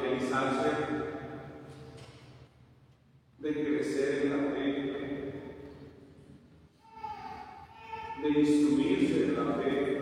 evangelizarse, de crecer en la fe, de instruirse en la fe.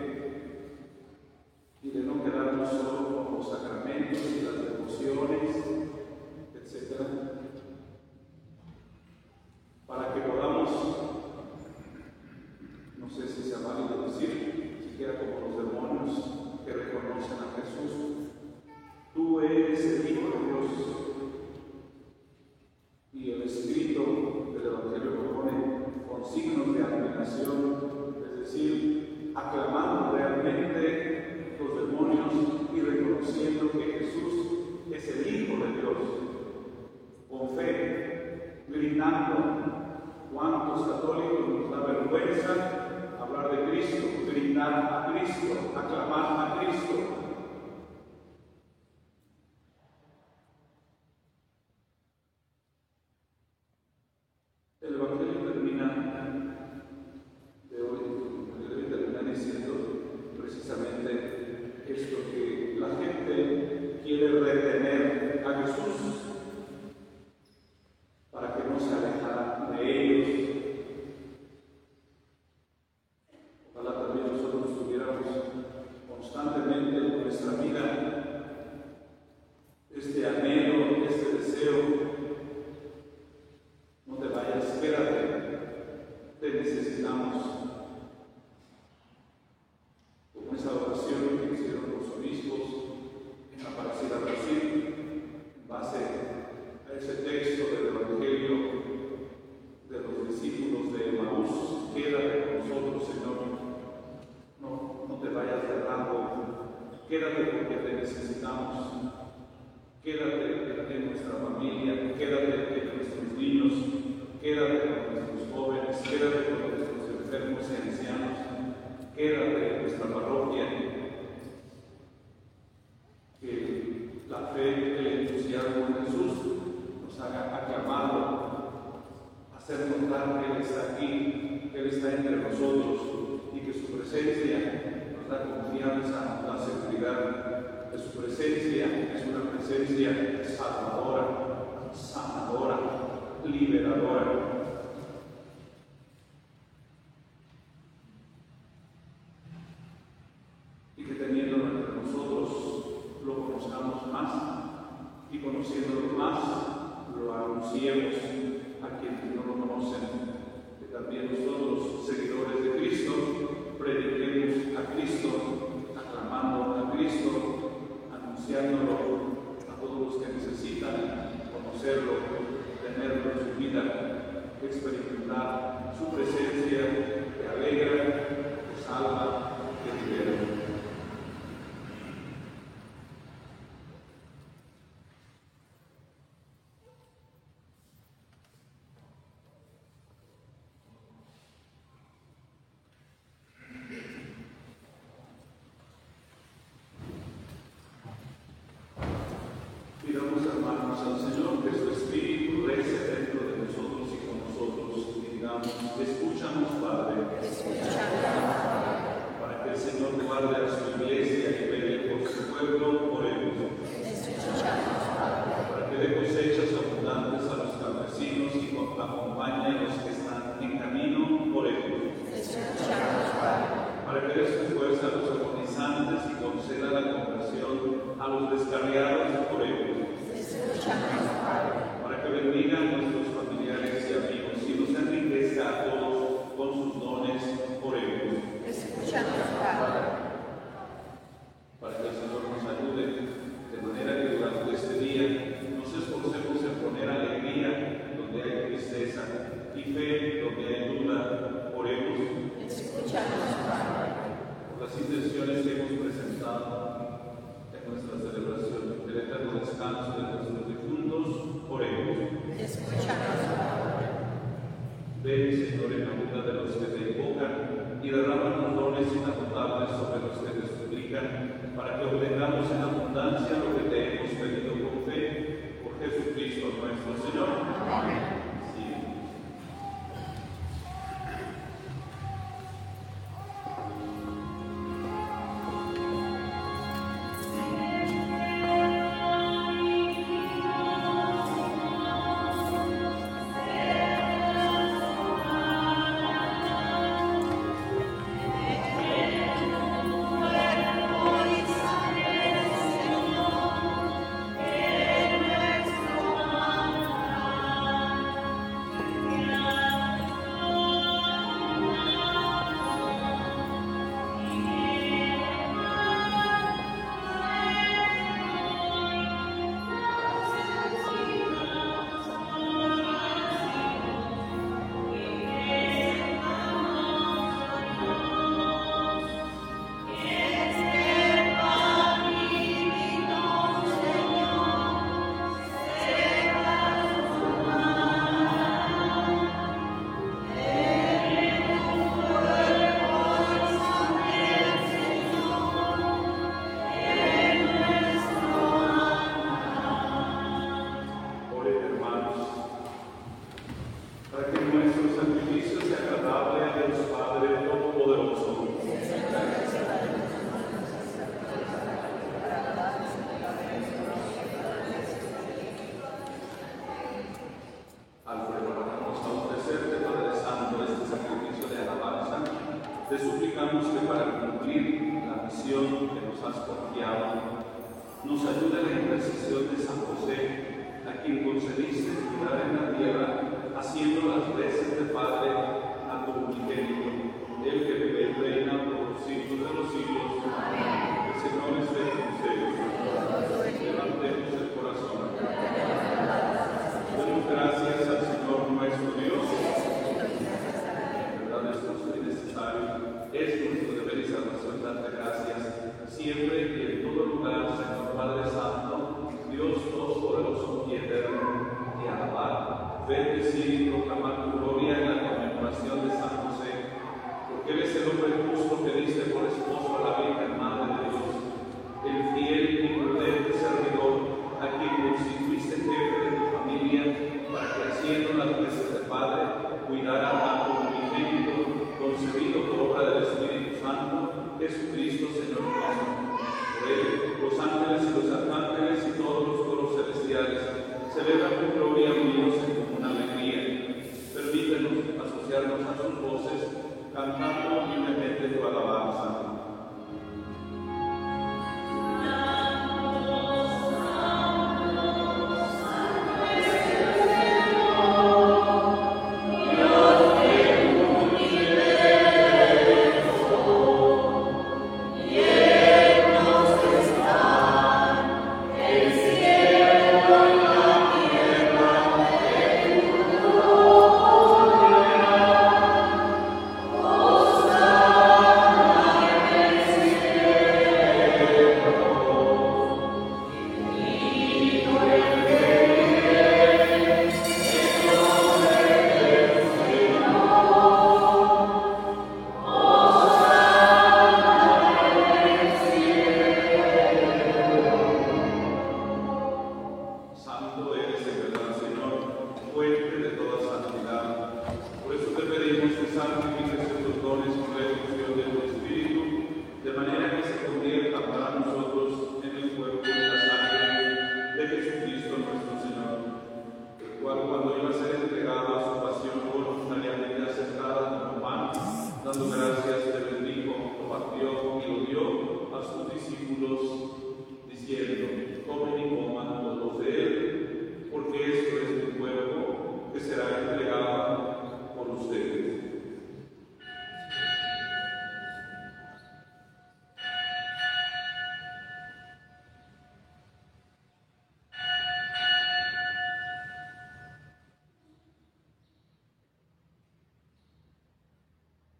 lo conozcamos más y conociéndolo más lo anunciemos a quienes no lo conocen. Que también nosotros, seguidores de Cristo, prediquemos a Cristo, aclamando a Cristo, anunciándolo a todos los que necesitan conocerlo, tenerlo en su vida, experimentar su presencia anos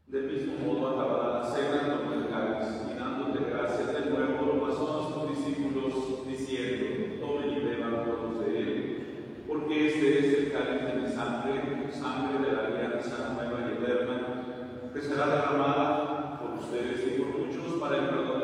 Del mismo modo acabará la cena con el cáliz y dándote gracias de nuevo lo pasó a sus discípulos diciendo, tomen y beban todos de él, porque este es el cáliz de mi sangre, sangre de la alianza nueva y eterna, que será derramada por ustedes y por muchos para el perdón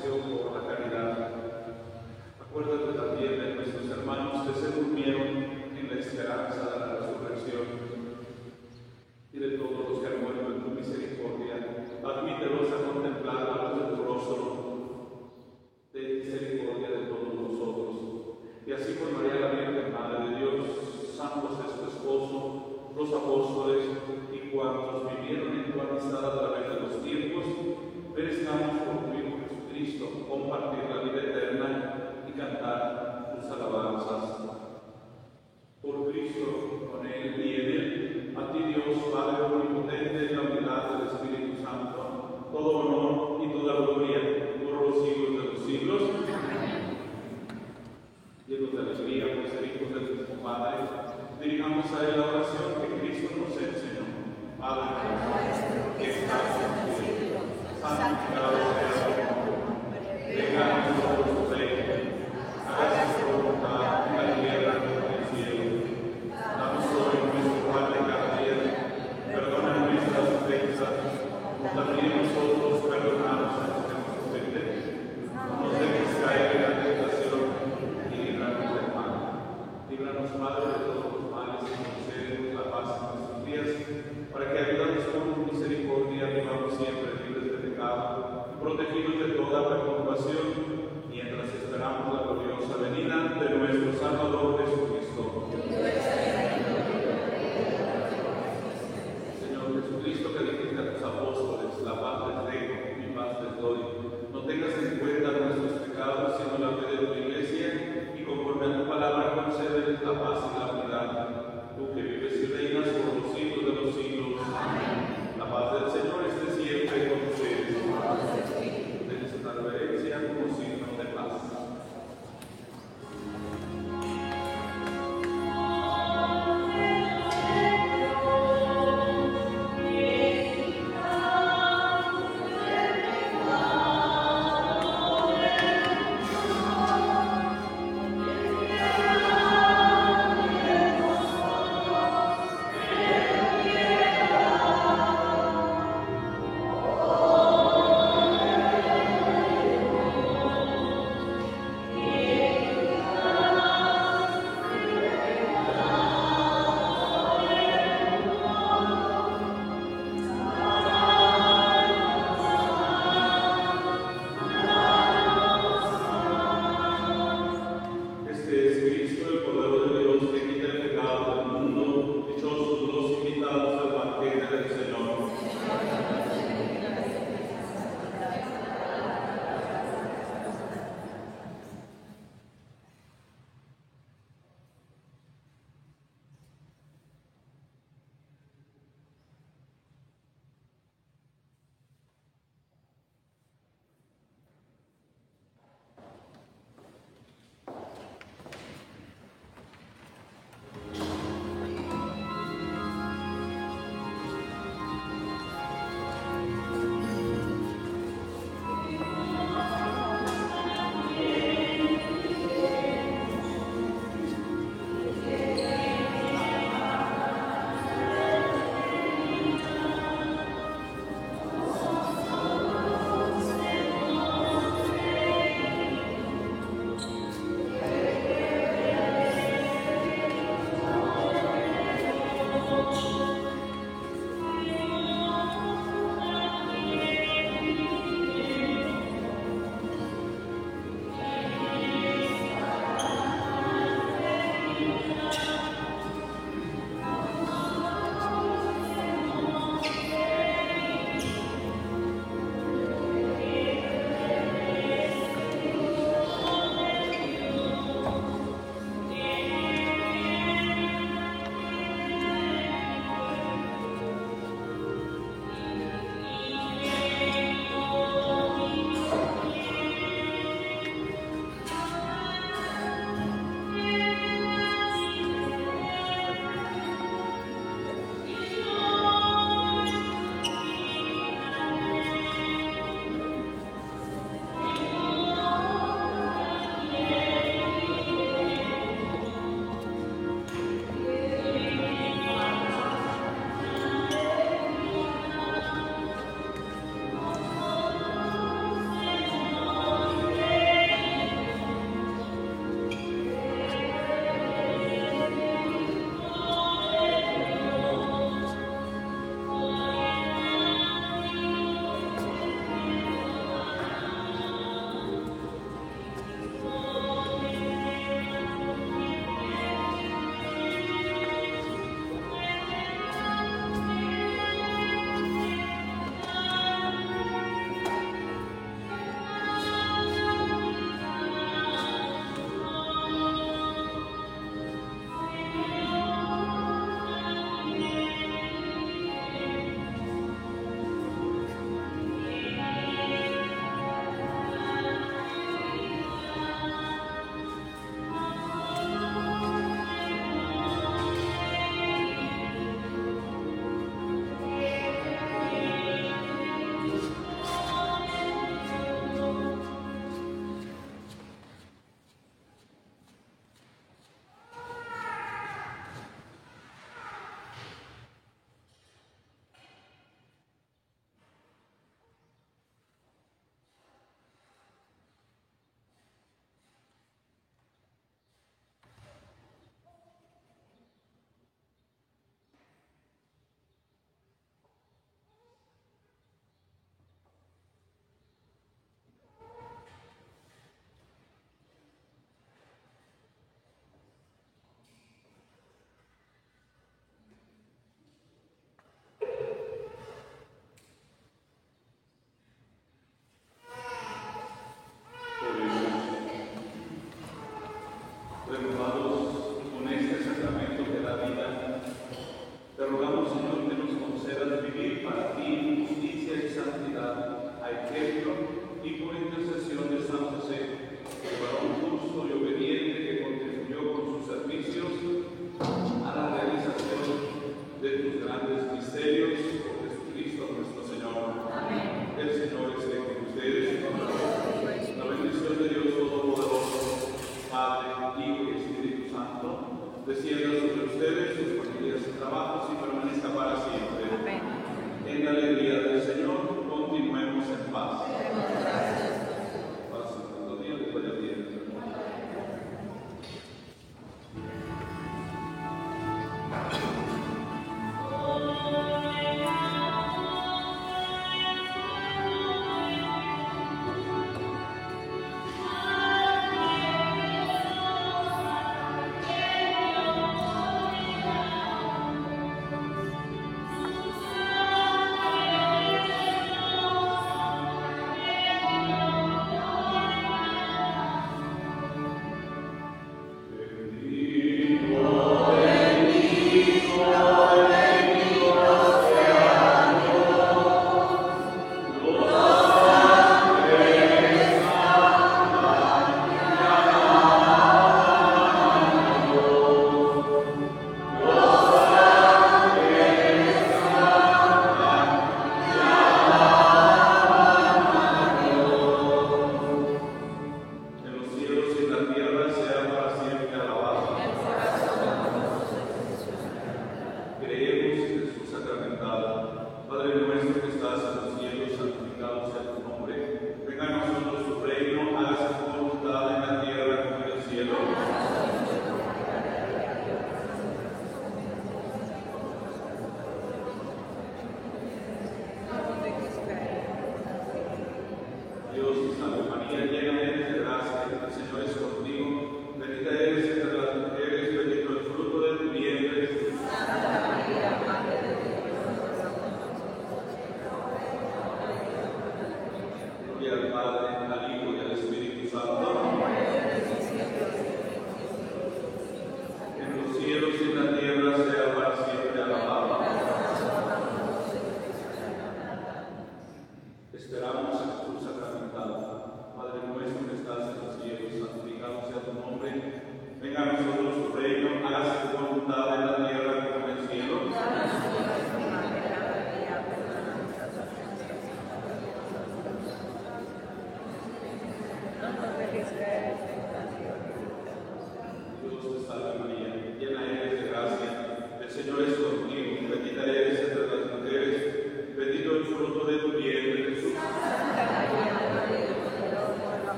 Brazil Brasil.